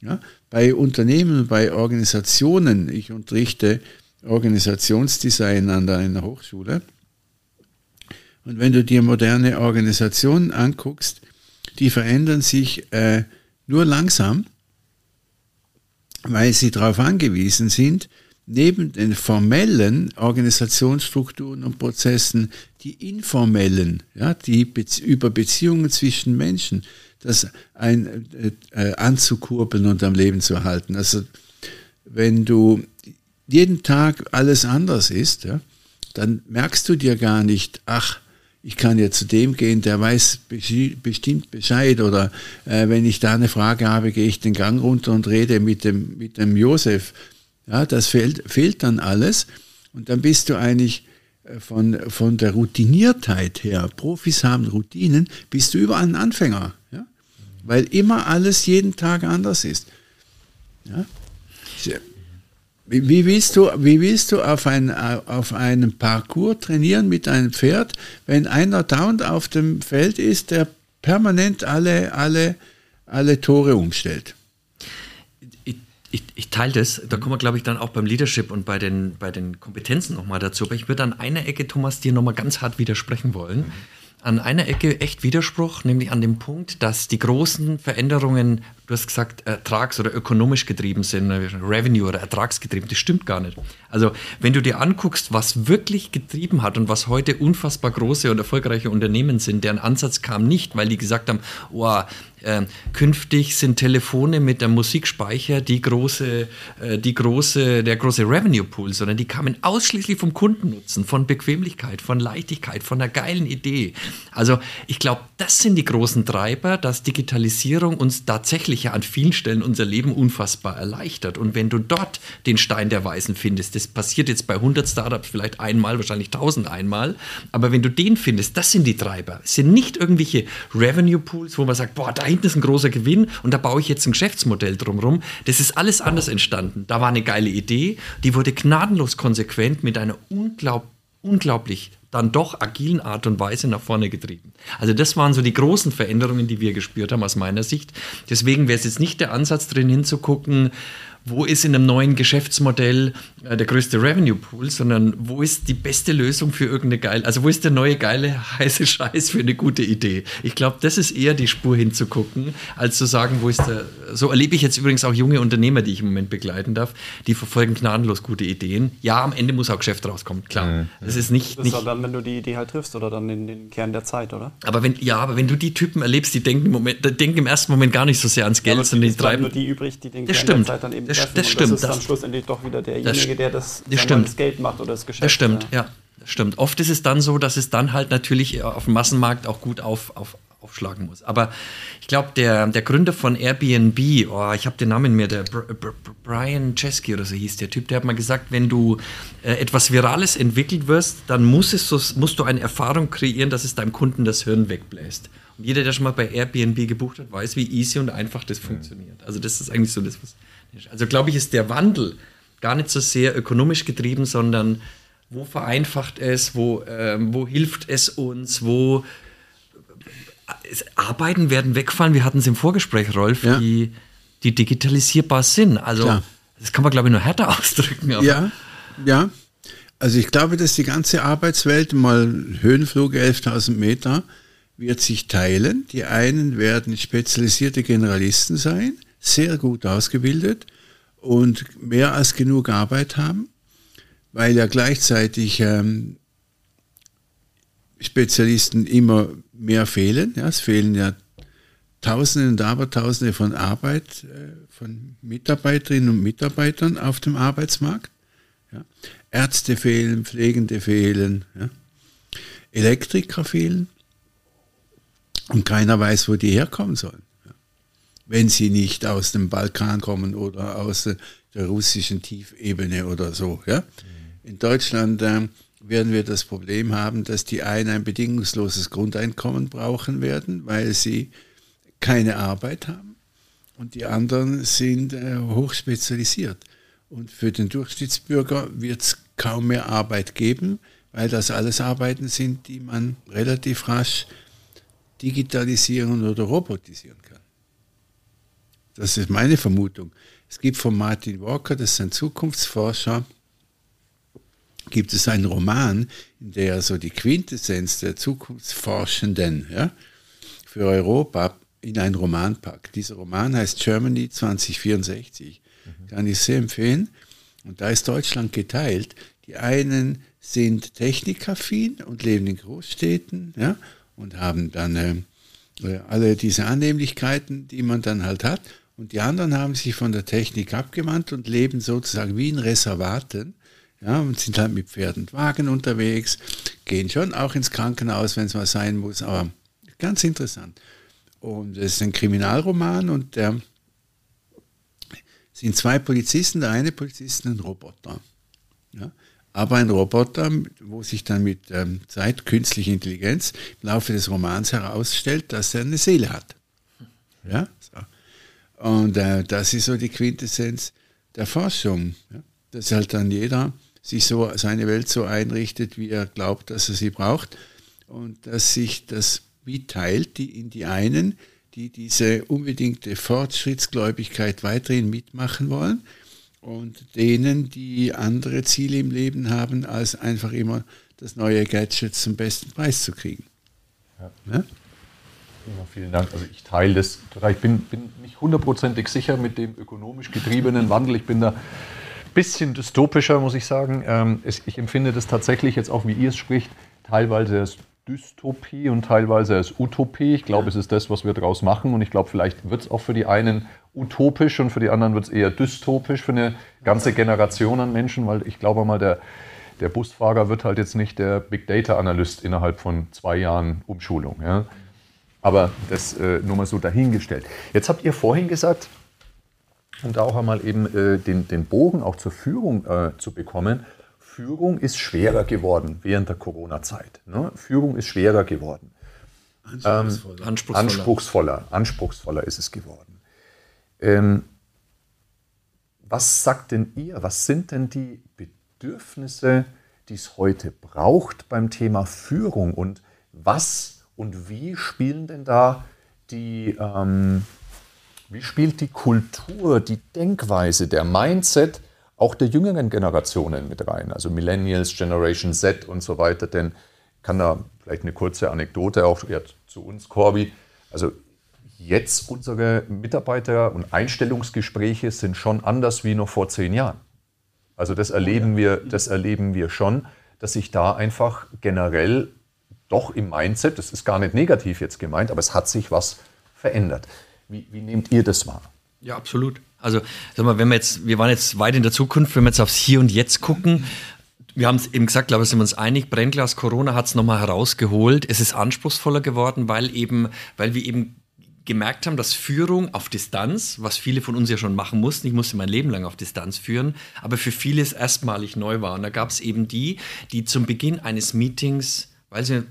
C: Ja? Bei Unternehmen, bei Organisationen, ich unterrichte Organisationsdesign an einer Hochschule, und wenn du dir moderne Organisationen anguckst, die verändern sich äh, nur langsam, weil sie darauf angewiesen sind, neben den formellen Organisationsstrukturen und Prozessen die informellen, ja, die Be über Beziehungen zwischen Menschen, das ein, äh, äh, anzukurbeln und am Leben zu erhalten. Also wenn du jeden Tag alles anders ist, ja, dann merkst du dir gar nicht, ach, ich kann ja zu dem gehen, der weiß bestimmt Bescheid. Oder äh, wenn ich da eine Frage habe, gehe ich den Gang runter und rede mit dem, mit dem Josef. Ja, das fehlt, fehlt dann alles. Und dann bist du eigentlich äh, von, von der Routiniertheit her, Profis haben Routinen, bist du überall ein Anfänger. Ja? Weil immer alles jeden Tag anders ist. Ja? Wie willst du, wie willst du auf, ein, auf einem Parcours trainieren mit einem Pferd, wenn einer dauernd auf dem Feld ist, der permanent alle, alle, alle Tore umstellt?
B: Ich, ich, ich teile das. Da kommen wir, glaube ich, dann auch beim Leadership und bei den, bei den Kompetenzen nochmal dazu. Aber ich würde an einer Ecke, Thomas, dir nochmal ganz hart widersprechen wollen. Mhm an einer Ecke echt Widerspruch, nämlich an dem Punkt, dass die großen Veränderungen, du hast gesagt, ertrags- oder ökonomisch getrieben sind, Revenue oder ertragsgetrieben. Das stimmt gar nicht. Also, wenn du dir anguckst, was wirklich getrieben hat und was heute unfassbar große und erfolgreiche Unternehmen sind, deren Ansatz kam nicht, weil die gesagt haben, oh, äh, künftig sind Telefone mit dem Musikspeicher die große, äh, die große, der große Revenue Pool, sondern die kamen ausschließlich vom Kundennutzen, von Bequemlichkeit, von Leichtigkeit, von einer geilen Idee. Also ich glaube, das sind die großen Treiber, dass Digitalisierung uns tatsächlich ja an vielen Stellen unser Leben unfassbar erleichtert. Und wenn du dort den Stein der Weisen findest, das passiert jetzt bei 100 Startups vielleicht einmal, wahrscheinlich 1000 einmal, aber wenn du den findest, das sind die Treiber. Es sind nicht irgendwelche Revenue Pools, wo man sagt, boah, da hinten ist ein großer Gewinn und da baue ich jetzt ein Geschäftsmodell drumherum. Das ist alles anders entstanden. Da war eine geile Idee, die wurde gnadenlos konsequent mit einer unglaub, unglaublich dann doch agilen Art und Weise nach vorne getrieben. Also das waren so die großen Veränderungen, die wir gespürt haben aus meiner Sicht. Deswegen wäre es jetzt nicht der Ansatz drin hinzugucken, wo ist in einem neuen Geschäftsmodell äh, der größte Revenue Pool, sondern wo ist die beste Lösung für irgendeine geile, also wo ist der neue geile heiße Scheiß für eine gute Idee? Ich glaube, das ist eher die Spur hinzugucken, als zu sagen, wo ist der, so erlebe ich jetzt übrigens auch junge Unternehmer, die ich im Moment begleiten darf, die verfolgen gnadenlos gute Ideen. Ja, am Ende muss auch Geschäft rauskommen, klar. Mhm. Das ist nicht.
D: Das ist nicht dann, wenn du die Idee halt triffst oder dann in den Kern der Zeit, oder?
B: Aber wenn, ja, aber wenn du die Typen erlebst, die denken im, Moment, denken im ersten Moment gar nicht so sehr ans Geld, ja, sondern die treiben.
D: nur die übrig, die den
B: das Kern stimmt. der Zeit dann eben
D: das treffen.
B: das stimmt,
D: Das ist
B: das-
D: dann schlussendlich doch wieder derjenige, der das,
B: das
D: das Geld macht oder das Geschäft.
B: Das stimmt, ja. Das stimmt. Oft ist es dann so, dass es dann halt natürlich auf dem Massenmarkt auch gut auf, auf, aufschlagen muss. Aber ich glaube, der, der Gründer von Airbnb, oh, ich habe den Namen mehr, der Br Br Brian Chesky oder so hieß der Typ, der hat mal gesagt, wenn du äh, etwas Virales entwickelt wirst, dann muss es so, musst du eine Erfahrung kreieren, dass es deinem Kunden das Hirn wegbläst. Und jeder, der schon mal bei Airbnb gebucht hat, weiß, wie easy und einfach das funktioniert. Also das ist eigentlich so das, was. Also glaube ich, ist der Wandel gar nicht so sehr ökonomisch getrieben, sondern wo vereinfacht es, wo, ähm, wo hilft es uns, wo äh, Arbeiten werden wegfallen. Wir hatten es im Vorgespräch, Rolf,
C: Ja.
B: die, die digitalisierbar sind. Also
C: Klar.
B: das kann man, glaube ich, nur härter ausdrücken. aber-
C: Ja, ja. Also ich glaube, dass die ganze Arbeitswelt, mal Höhenflug 11.000 Meter, wird sich teilen. Die einen werden spezialisierte Generalisten sein, sehr gut ausgebildet und mehr als genug Arbeit haben, weil ja gleichzeitig ähm, Spezialisten immer mehr fehlen. Ja, es fehlen ja Tausende und Abertausende von Arbeit, äh, von Mitarbeiterinnen und Mitarbeitern auf dem Arbeitsmarkt. Ja. Ärzte fehlen, Pflegende fehlen, ja. Elektriker fehlen und keiner weiß, wo die herkommen sollen. Wenn sie nicht aus dem Balkan kommen oder aus der, russischen Tiefebene oder so. Ja. In Deutschland ähm, werden wir das Problem haben, dass die einen ein bedingungsloses Grundeinkommen brauchen werden, weil sie keine Arbeit haben und die anderen sind äh, hochspezialisiert. Und für den Durchschnittsbürger wird es kaum mehr Arbeit geben, weil das alles Arbeiten sind, die man relativ rasch digitalisieren oder robotisieren kann. Das ist meine Vermutung. Es gibt von Martin Walker, das ist ein Zukunftsforscher, gibt es einen Roman, in der er so die Quintessenz der Zukunftsforschenden ja, für Europa in einen Roman packt. Dieser Roman heißt Germany 2064. Kann ich sehr empfehlen. Und da ist Deutschland geteilt. Die einen sind technikaffin und leben in Großstädten ja, und haben dann äh, alle diese Annehmlichkeiten, die man dann halt hat. Und die anderen haben sich von der Technik abgewandt und leben sozusagen wie in Reservaten. Ja, und sind halt mit Pferd und Wagen unterwegs, gehen schon auch ins Krankenhaus, wenn es mal sein muss, aber ganz interessant. Und es ist ein Kriminalroman und der sind zwei Polizisten, der eine Polizist ist ein Roboter. Ja? Aber ein Roboter, wo sich dann mit ähm, Zeit künstlicher Intelligenz im Laufe des Romans herausstellt, dass er eine Seele hat. Ja? Und äh, das ist so die Quintessenz der Forschung. Ja? Dass halt dann jeder sich so seine Welt so einrichtet, wie er glaubt, dass er sie braucht. Und dass sich das mitteilt die, in die einen, die diese unbedingte Fortschrittsgläubigkeit weiterhin mitmachen wollen und denen, die andere Ziele im Leben haben, als einfach immer das neue Gadget zum besten Preis zu kriegen.
A: Ja.
C: Ja?
A: Ja, vielen Dank. Also ich teile das. Ich bin, bin nicht hundertprozentig sicher mit dem ökonomisch getriebenen Wandel. Ich bin da ein bisschen dystopischer, muss ich sagen. Ähm, ich empfinde das tatsächlich jetzt auch, wie ihr es spricht, teilweise als Dystopie und teilweise als Utopie. Ich glaube, es ist das, was wir daraus machen. Und ich glaube, vielleicht wird es auch für die einen utopisch und für die anderen wird es eher dystopisch für eine ganze Generation an Menschen, weil ich glaube mal, der, der Busfahrer wird halt jetzt nicht der Big Data Analyst innerhalb von zwei Jahren Umschulung. Ja? Aber das äh, nur mal so dahingestellt. Jetzt habt ihr vorhin gesagt, um da auch einmal eben äh, den, den Bogen auch zur Führung äh, zu bekommen, Führung ist schwerer geworden während der Corona-Zeit. Ne? Führung ist schwerer geworden.
C: Anspruchsvoll.
B: Anspruchsvoller.
A: Anspruchsvoller, anspruchsvoller ist es geworden. Ähm, was sagt denn ihr? Was sind denn die Bedürfnisse, die es heute braucht beim Thema Führung? Und was und wie spielen denn da die, ähm, wie spielt die Kultur, die Denkweise, der Mindset auch der jüngeren Generationen mit rein? Also Millennials, Generation Z und so weiter. Denn ich kann da vielleicht eine kurze Anekdote auch zu uns, Corby. Also jetzt unsere Mitarbeiter- und Einstellungsgespräche sind schon anders wie noch vor zehn Jahren. Also das erleben wir, das erleben wir schon, dass sich da einfach generell doch im Mindset, das ist gar nicht negativ jetzt gemeint, aber es hat sich was verändert. Wie, wie nehmt ihr das wahr?
B: Ja, absolut. Also, sag mal, wenn wir jetzt, wir waren jetzt weit in der Zukunft, wenn wir jetzt aufs Hier und Jetzt gucken, wir haben es eben gesagt, glaube ich, sind wir uns einig, Brennglas Corona hat es nochmal herausgeholt. Es ist anspruchsvoller geworden, weil eben, weil wir eben gemerkt haben, dass Führung auf Distanz, was viele von uns ja schon machen mussten, ich musste mein Leben lang auf Distanz führen, aber für viele es erstmalig neu war. Und da gab es eben die, die zum Beginn eines Meetings, weil sie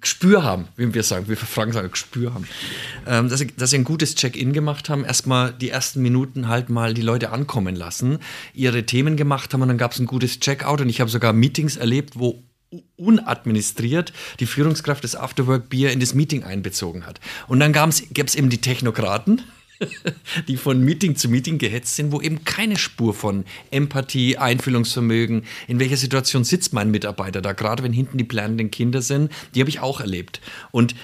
B: Gespür haben, wie wir sagen, wir Franken sagen, Gespür haben, ähm, dass, sie, dass sie ein gutes Check-in gemacht haben, erstmal die ersten Minuten halt mal die Leute ankommen lassen, ihre Themen gemacht haben und dann gab es ein gutes Check-out und ich habe sogar Meetings erlebt, wo unadministriert die Führungskraft des Afterwork Bier in das Meeting einbezogen hat. Und dann gab es eben die Technokraten, die von Meeting zu Meeting gehetzt sind, wo eben keine Spur von Empathie, Einfühlungsvermögen, in welcher Situation sitzt mein Mitarbeiter da, gerade wenn hinten die planenden Kinder sind, die habe ich auch erlebt. Und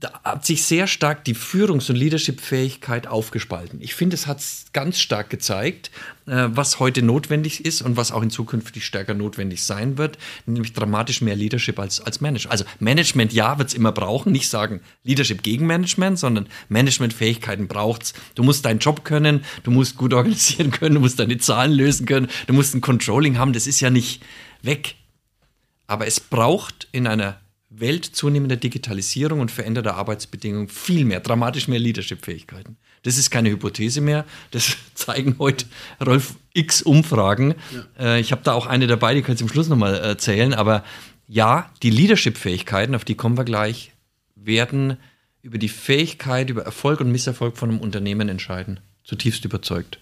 B: da hat sich sehr stark die Führungs- und Leadership-Fähigkeit aufgespalten. Ich finde, es hat ganz stark gezeigt, äh, was heute notwendig ist und was auch in Zukunft stärker notwendig sein wird, nämlich dramatisch mehr Leadership als, als Management. Also Management, ja, wird es immer brauchen, nicht sagen Leadership gegen Management, sondern Management-Fähigkeiten braucht es. Du musst deinen Job können, du musst gut organisieren können, du musst deine Zahlen lösen können, du musst ein Controlling haben, das ist ja nicht weg. Aber es braucht in einer Welt zunehmender Digitalisierung und veränderter Arbeitsbedingungen viel mehr, dramatisch mehr Leadership-Fähigkeiten. Das ist keine Hypothese mehr. Das zeigen heute Rolf X Umfragen. Ja. Äh, ich habe da auch eine dabei, die könnt ihr zum Schluss nochmal erzählen. Aber ja, die Leadership-Fähigkeiten, auf die kommen wir gleich, werden über die Fähigkeit, über Erfolg und Misserfolg von einem Unternehmen entscheiden. Zutiefst überzeugt.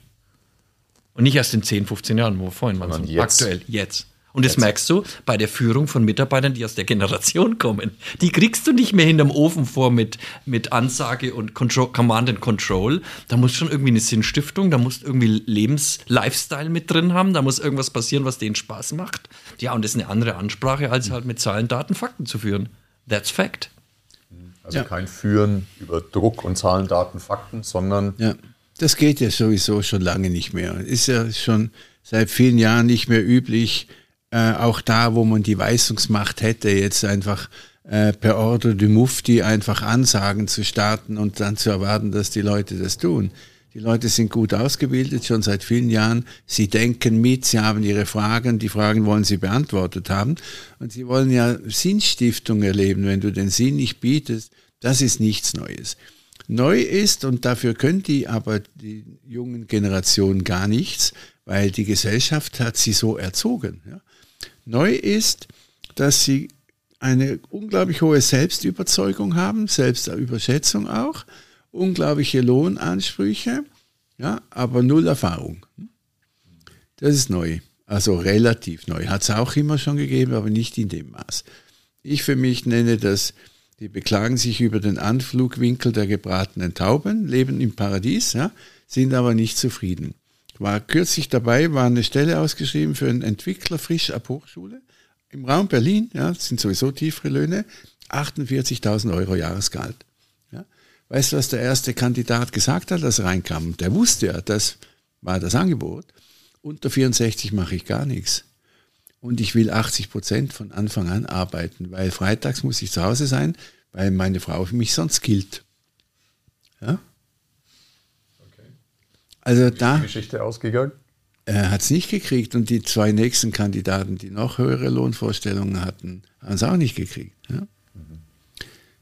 B: Und nicht erst in 10, 15 Jahren, wo wir vorhin waren, sondern jetzt. aktuell, jetzt. Und das merkst du bei der Führung von Mitarbeitern, die aus der Generation kommen. Die kriegst du nicht mehr hinterm Ofen vor mit, mit Ansage und Control, Command and Control. Da muss schon irgendwie eine Sinnstiftung, da muss irgendwie Lebens-Lifestyle mit drin haben, da muss irgendwas passieren, was denen Spaß macht. Ja, und das ist eine andere Ansprache, als halt mit Zahlen, Daten, Fakten zu führen. That's fact.
A: Also ja. kein Führen über Druck und Zahlen, Daten, Fakten, sondern.
C: Ja, das geht ja sowieso schon lange nicht mehr. Ist ja schon seit vielen Jahren nicht mehr üblich, äh, auch da, wo man die Weisungsmacht hätte, jetzt einfach äh, per Ordre du Mufti einfach Ansagen zu starten und dann zu erwarten, dass die Leute das tun. Die Leute sind gut ausgebildet, schon seit vielen Jahren. Sie denken mit, sie haben ihre Fragen, die Fragen wollen sie beantwortet haben. Und sie wollen ja Sinnstiftung erleben. Wenn du den Sinn nicht bietest, das ist nichts Neues. Neu ist, und dafür können die aber die jungen Generationen gar nichts, weil die Gesellschaft hat sie so erzogen. Ja. Neu ist, dass sie eine unglaublich hohe Selbstüberzeugung haben, Selbstüberschätzung auch, unglaubliche Lohnansprüche, ja, aber null Erfahrung. Das ist neu, also relativ neu. Hat es auch immer schon gegeben, aber nicht in dem Maß. Ich für mich nenne das, die beklagen sich über den Anflugwinkel der gebratenen Tauben, leben im Paradies, ja, sind aber nicht zufrieden war kürzlich dabei, war eine Stelle ausgeschrieben für einen Entwickler frisch ab Hochschule im Raum Berlin, ja, sind sowieso tiefere Löhne, 48.000 Euro Jahresgehalt. Ja. Weißt du, was der erste Kandidat gesagt hat, als er reinkam? Der wusste ja, das war das Angebot. Unter 64 mache ich gar nichts. Und ich will 80 Prozent von Anfang an arbeiten, weil freitags muss ich zu Hause sein, weil meine Frau für mich sonst gilt. Ja? Also da.
A: Die Geschichte ausgegangen?
C: Er hat es nicht gekriegt und die zwei nächsten Kandidaten, die noch höhere Lohnvorstellungen hatten, haben es auch nicht gekriegt. Ja? Mhm.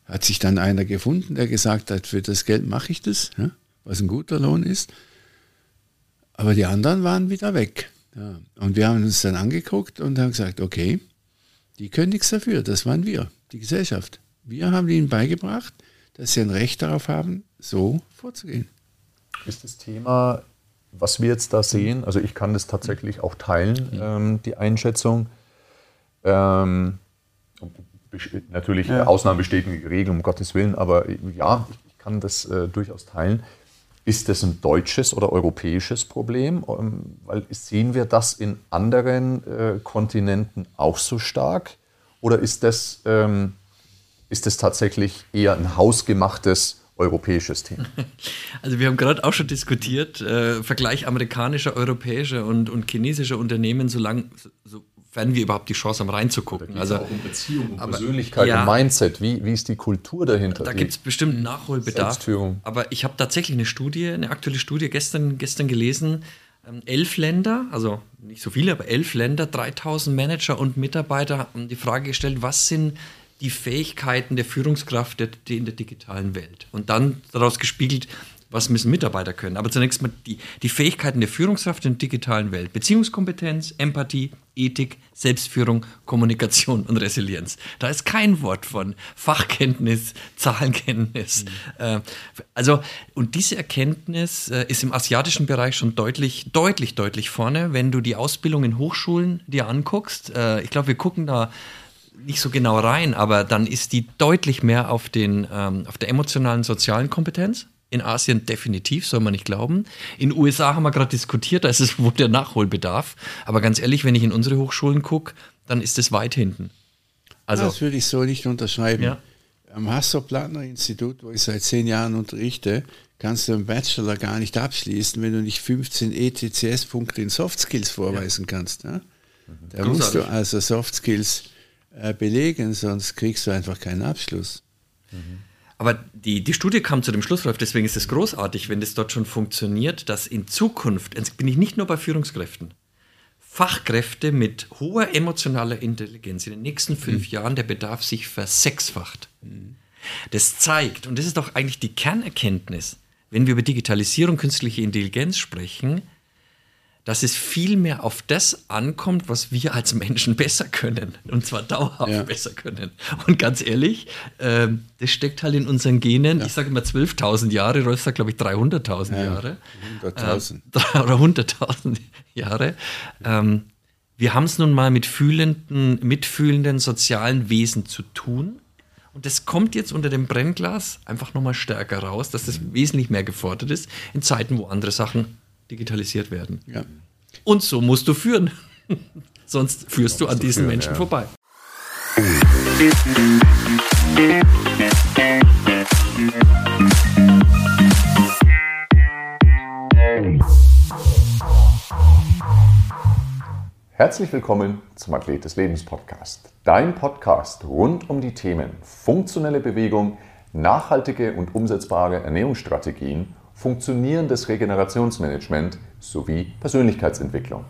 C: Hat sich dann einer gefunden, der gesagt hat, für das Geld mache ich das, ja? was ein guter Lohn ist. Aber die anderen waren wieder weg. Ja. Und wir haben uns dann angeguckt und haben gesagt, okay, die können nichts dafür, das waren wir, die Gesellschaft. Wir haben ihnen beigebracht, dass sie ein Recht darauf haben, so vorzugehen
A: ist das Thema, was wir jetzt da sehen, also ich kann das tatsächlich auch teilen, ähm, die Einschätzung. Ähm, natürlich, ja. Ausnahmen bestätigen die Regel, um Gottes Willen, aber ja, ich kann das äh, durchaus teilen. Ist das ein deutsches oder europäisches Problem? Ähm, weil sehen wir das in anderen äh, Kontinenten auch so stark? Oder ist das, ähm, ist das tatsächlich eher ein hausgemachtes europäisches Thema?
B: Also wir haben gerade auch schon diskutiert, äh, Vergleich amerikanischer, europäischer und, und chinesischer Unternehmen, solange so werden wir überhaupt die Chance haben, reinzugucken.
A: Also auch um Beziehung, um Persönlichkeit,
B: ja,
A: um Mindset. Wie, wie ist die Kultur dahinter?
B: Da gibt es bestimmt Nachholbedarf. Aber ich habe tatsächlich eine Studie, eine aktuelle Studie gestern, gestern gelesen. Ähm, elf Länder, also nicht so viele, aber elf Länder, 3000 Manager und Mitarbeiter haben die Frage gestellt, was sind die Fähigkeiten der Führungskraft in der digitalen Welt? Und dann daraus gespiegelt, was müssen Mitarbeiter können? Aber zunächst mal die, die Fähigkeiten der Führungskraft in der digitalen Welt. Beziehungskompetenz, Empathie, Ethik, Selbstführung, Kommunikation und Resilienz. Da ist kein Wort von Fachkenntnis, Zahlenkenntnis. Mhm. also, und diese Erkenntnis äh, ist im asiatischen Bereich schon deutlich, deutlich, deutlich vorne. Wenn du die Ausbildung in Hochschulen dir anguckst, äh, ich glaube, wir gucken da nicht so genau rein, aber dann ist die deutlich mehr auf, den, ähm, auf der emotionalen, sozialen Kompetenz in Asien definitiv, soll man nicht glauben. In den USA haben wir gerade diskutiert, da ist es wohl der Nachholbedarf. Aber ganz ehrlich, wenn ich in unsere Hochschulen gucke, dann ist es weit hinten.
C: Also, das würde ich so nicht unterschreiben. Ja. Am Hasso-Plattner-Institut, wo ich seit zehn Jahren unterrichte, kannst du einen Bachelor gar nicht abschließen, wenn du nicht 15 ETCS-Punkte in Soft Skills vorweisen ja. kannst. Ja? Da musst du also Soft Skills belegen, sonst kriegst du einfach keinen Abschluss.
B: Mhm. Aber die, die Studie kam zu dem Schluss, Rolf, deswegen ist es großartig, wenn das dort schon funktioniert, dass in Zukunft, jetzt bin ich nicht nur bei Führungskräften, Fachkräfte mit hoher emotionaler Intelligenz in den nächsten fünf mhm. Jahren der Bedarf sich versechsfacht. Mhm. Das zeigt, und das ist doch eigentlich die Kernerkenntnis, wenn wir über Digitalisierung, künstliche Intelligenz sprechen, dass es viel mehr auf das ankommt, was wir als Menschen besser können. Und zwar dauerhaft ja. besser können. Und ganz ehrlich, äh, das steckt halt in unseren Genen. Ja. Ich sage immer 12.000 Jahre, Rolf sagt, glaube ich, 300.000 ja, Jahre. 100.000. Äh, oder 100.000 Jahre. Ähm, wir haben es nun mal mit fühlenden, mitfühlenden sozialen Wesen zu tun. Und das kommt jetzt unter dem Brennglas einfach nochmal stärker raus, dass das wesentlich mehr gefordert ist in Zeiten, wo andere Sachen digitalisiert werden. Ja. Und so musst du führen. Sonst führst du an diesen führen, Menschen ja. vorbei.
A: Herzlich willkommen zum Athlet des Lebens Podcast. Dein Podcast rund um die Themen funktionelle Bewegung, nachhaltige und umsetzbare Ernährungsstrategien funktionierendes Regenerationsmanagement sowie Persönlichkeitsentwicklung.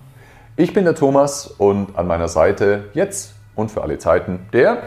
A: Ich bin der Thomas und an meiner Seite jetzt und für alle Zeiten der